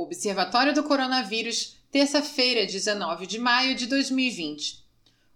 Observatório do Coronavírus, terça-feira, 19 de maio de 2020.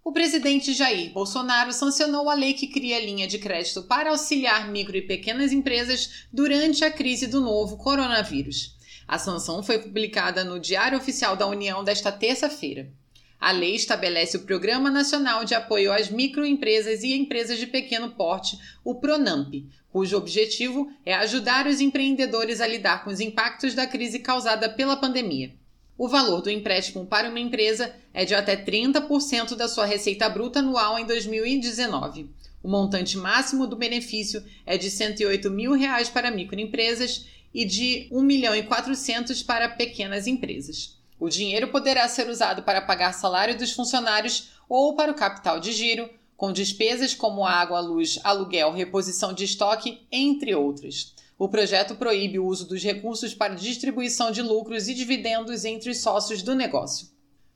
O presidente Jair Bolsonaro sancionou a lei que cria linha de crédito para auxiliar micro e pequenas empresas durante a crise do novo coronavírus. A sanção foi publicada no Diário Oficial da União desta terça-feira. A lei estabelece o Programa Nacional de Apoio às Microempresas e Empresas de Pequeno Porte, o PRONAMP, cujo objetivo é ajudar os empreendedores a lidar com os impactos da crise causada pela pandemia. O valor do empréstimo para uma empresa é de até 30% da sua receita bruta anual em 2019. O montante máximo do benefício é de 108 mil reais para microempresas e de R$ 1 milhão e 400 para pequenas empresas. O dinheiro poderá ser usado para pagar salário dos funcionários ou para o capital de giro, com despesas como água, luz, aluguel, reposição de estoque, entre outras. O projeto proíbe o uso dos recursos para distribuição de lucros e dividendos entre os sócios do negócio.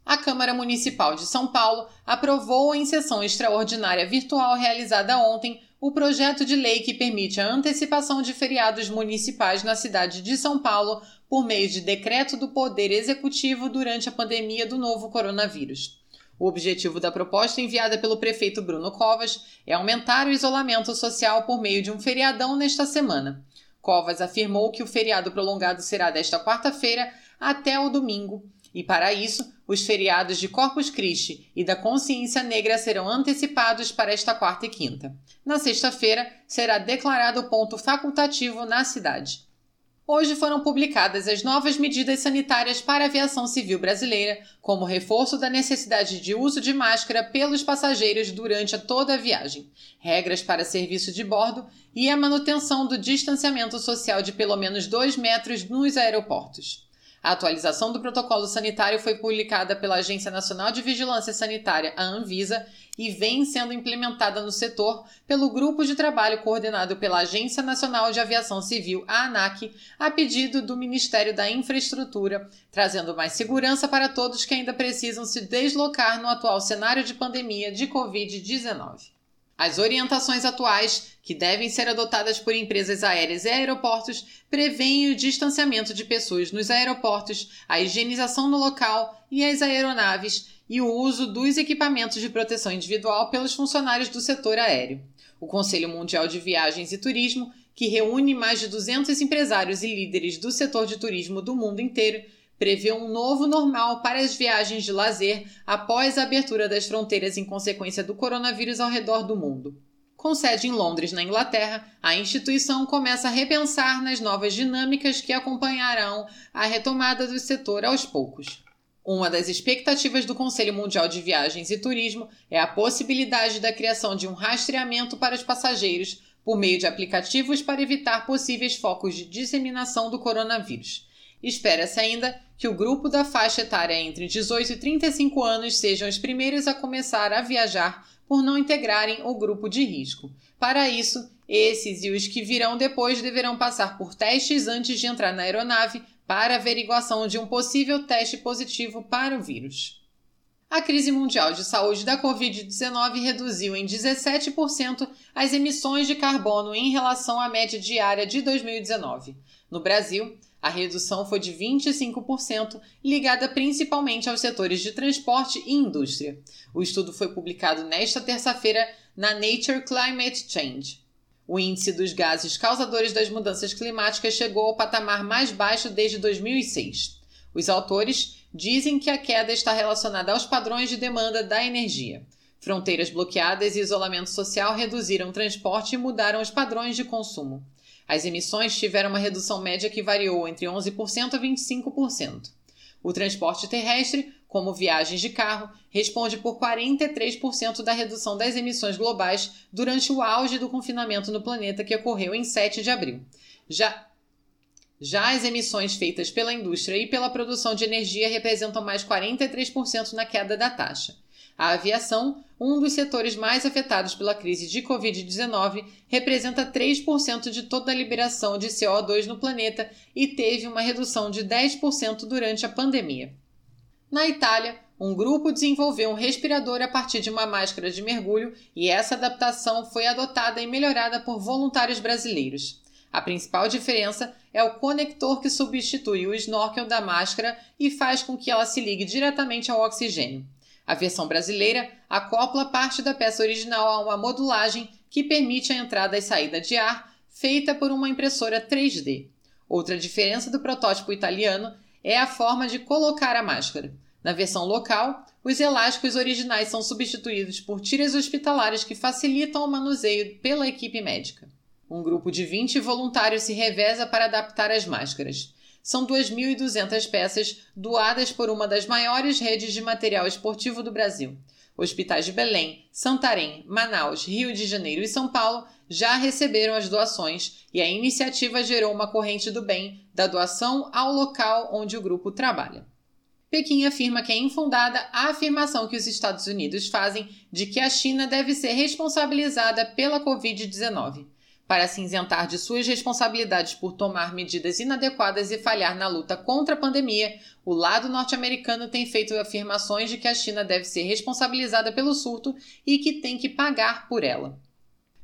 A Câmara Municipal de São Paulo aprovou em sessão extraordinária virtual realizada ontem o projeto de lei que permite a antecipação de feriados municipais na cidade de São Paulo por meio de decreto do Poder Executivo durante a pandemia do novo coronavírus. O objetivo da proposta enviada pelo prefeito Bruno Covas é aumentar o isolamento social por meio de um feriadão nesta semana. Covas afirmou que o feriado prolongado será desta quarta-feira até o domingo, e para isso, os feriados de Corpus Christi e da Consciência Negra serão antecipados para esta quarta e quinta. Na sexta-feira, será declarado ponto facultativo na cidade. Hoje foram publicadas as novas medidas sanitárias para a aviação civil brasileira, como reforço da necessidade de uso de máscara pelos passageiros durante toda a viagem, regras para serviço de bordo e a manutenção do distanciamento social de pelo menos 2 metros nos aeroportos. A atualização do protocolo sanitário foi publicada pela Agência Nacional de Vigilância Sanitária, a Anvisa, e vem sendo implementada no setor pelo grupo de trabalho coordenado pela Agência Nacional de Aviação Civil, a ANAC, a pedido do Ministério da Infraestrutura, trazendo mais segurança para todos que ainda precisam se deslocar no atual cenário de pandemia de Covid-19. As orientações atuais, que devem ser adotadas por empresas aéreas e aeroportos, prevêem o distanciamento de pessoas nos aeroportos, a higienização no local e as aeronaves e o uso dos equipamentos de proteção individual pelos funcionários do setor aéreo. O Conselho Mundial de Viagens e Turismo, que reúne mais de 200 empresários e líderes do setor de turismo do mundo inteiro, prevê um novo normal para as viagens de lazer após a abertura das fronteiras em consequência do coronavírus ao redor do mundo. Com sede em Londres, na Inglaterra, a instituição começa a repensar nas novas dinâmicas que acompanharão a retomada do setor aos poucos. Uma das expectativas do Conselho Mundial de Viagens e Turismo é a possibilidade da criação de um rastreamento para os passageiros por meio de aplicativos para evitar possíveis focos de disseminação do coronavírus. Espera-se ainda que o grupo da faixa etária entre 18 e 35 anos sejam os primeiros a começar a viajar por não integrarem o grupo de risco. Para isso, esses e os que virão depois deverão passar por testes antes de entrar na aeronave para averiguação de um possível teste positivo para o vírus. A crise mundial de saúde da Covid-19 reduziu em 17% as emissões de carbono em relação à média diária de 2019. No Brasil, a redução foi de 25%, ligada principalmente aos setores de transporte e indústria. O estudo foi publicado nesta terça-feira na Nature Climate Change. O índice dos gases causadores das mudanças climáticas chegou ao patamar mais baixo desde 2006. Os autores dizem que a queda está relacionada aos padrões de demanda da energia. Fronteiras bloqueadas e isolamento social reduziram o transporte e mudaram os padrões de consumo. As emissões tiveram uma redução média que variou entre 11% a 25%. O transporte terrestre, como viagens de carro, responde por 43% da redução das emissões globais durante o auge do confinamento no planeta que ocorreu em 7 de abril. Já, já as emissões feitas pela indústria e pela produção de energia representam mais 43% na queda da taxa. A aviação, um dos setores mais afetados pela crise de Covid-19, representa 3% de toda a liberação de CO2 no planeta e teve uma redução de 10% durante a pandemia. Na Itália, um grupo desenvolveu um respirador a partir de uma máscara de mergulho e essa adaptação foi adotada e melhorada por voluntários brasileiros. A principal diferença é o conector que substitui o snorkel da máscara e faz com que ela se ligue diretamente ao oxigênio. A versão brasileira acopla parte da peça original a uma modulagem que permite a entrada e saída de ar feita por uma impressora 3D. Outra diferença do protótipo italiano é a forma de colocar a máscara. Na versão local, os elásticos originais são substituídos por tiras hospitalares que facilitam o manuseio pela equipe médica. Um grupo de 20 voluntários se reveza para adaptar as máscaras. São 2.200 peças doadas por uma das maiores redes de material esportivo do Brasil. Hospitais de Belém, Santarém, Manaus, Rio de Janeiro e São Paulo já receberam as doações e a iniciativa gerou uma corrente do bem da doação ao local onde o grupo trabalha. Pequim afirma que é infundada a afirmação que os Estados Unidos fazem de que a China deve ser responsabilizada pela Covid-19 para se isentar de suas responsabilidades por tomar medidas inadequadas e falhar na luta contra a pandemia, o lado norte-americano tem feito afirmações de que a China deve ser responsabilizada pelo surto e que tem que pagar por ela.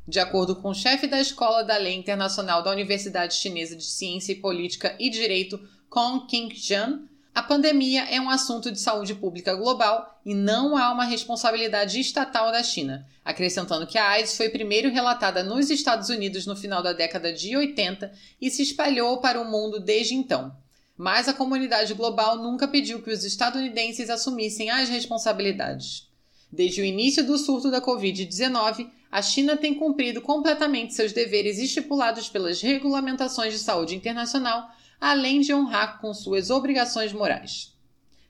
De acordo com o chefe da Escola da Lei Internacional da Universidade Chinesa de Ciência e Política e Direito, Kong King-jan, a pandemia é um assunto de saúde pública global e não há uma responsabilidade estatal da China, acrescentando que a AIDS foi primeiro relatada nos Estados Unidos no final da década de 80 e se espalhou para o mundo desde então. Mas a comunidade global nunca pediu que os estadunidenses assumissem as responsabilidades. Desde o início do surto da Covid-19, a China tem cumprido completamente seus deveres estipulados pelas regulamentações de saúde internacional além de honrar com suas obrigações morais.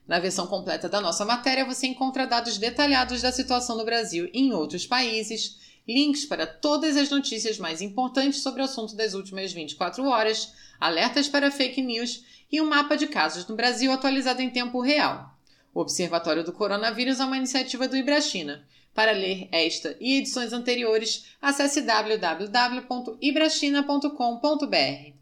Na versão completa da nossa matéria, você encontra dados detalhados da situação no Brasil e em outros países, links para todas as notícias mais importantes sobre o assunto das últimas 24 horas, alertas para fake news e um mapa de casos no Brasil atualizado em tempo real. O Observatório do Coronavírus é uma iniciativa do Ibrachina. Para ler esta e edições anteriores, acesse www.ibrachina.com.br.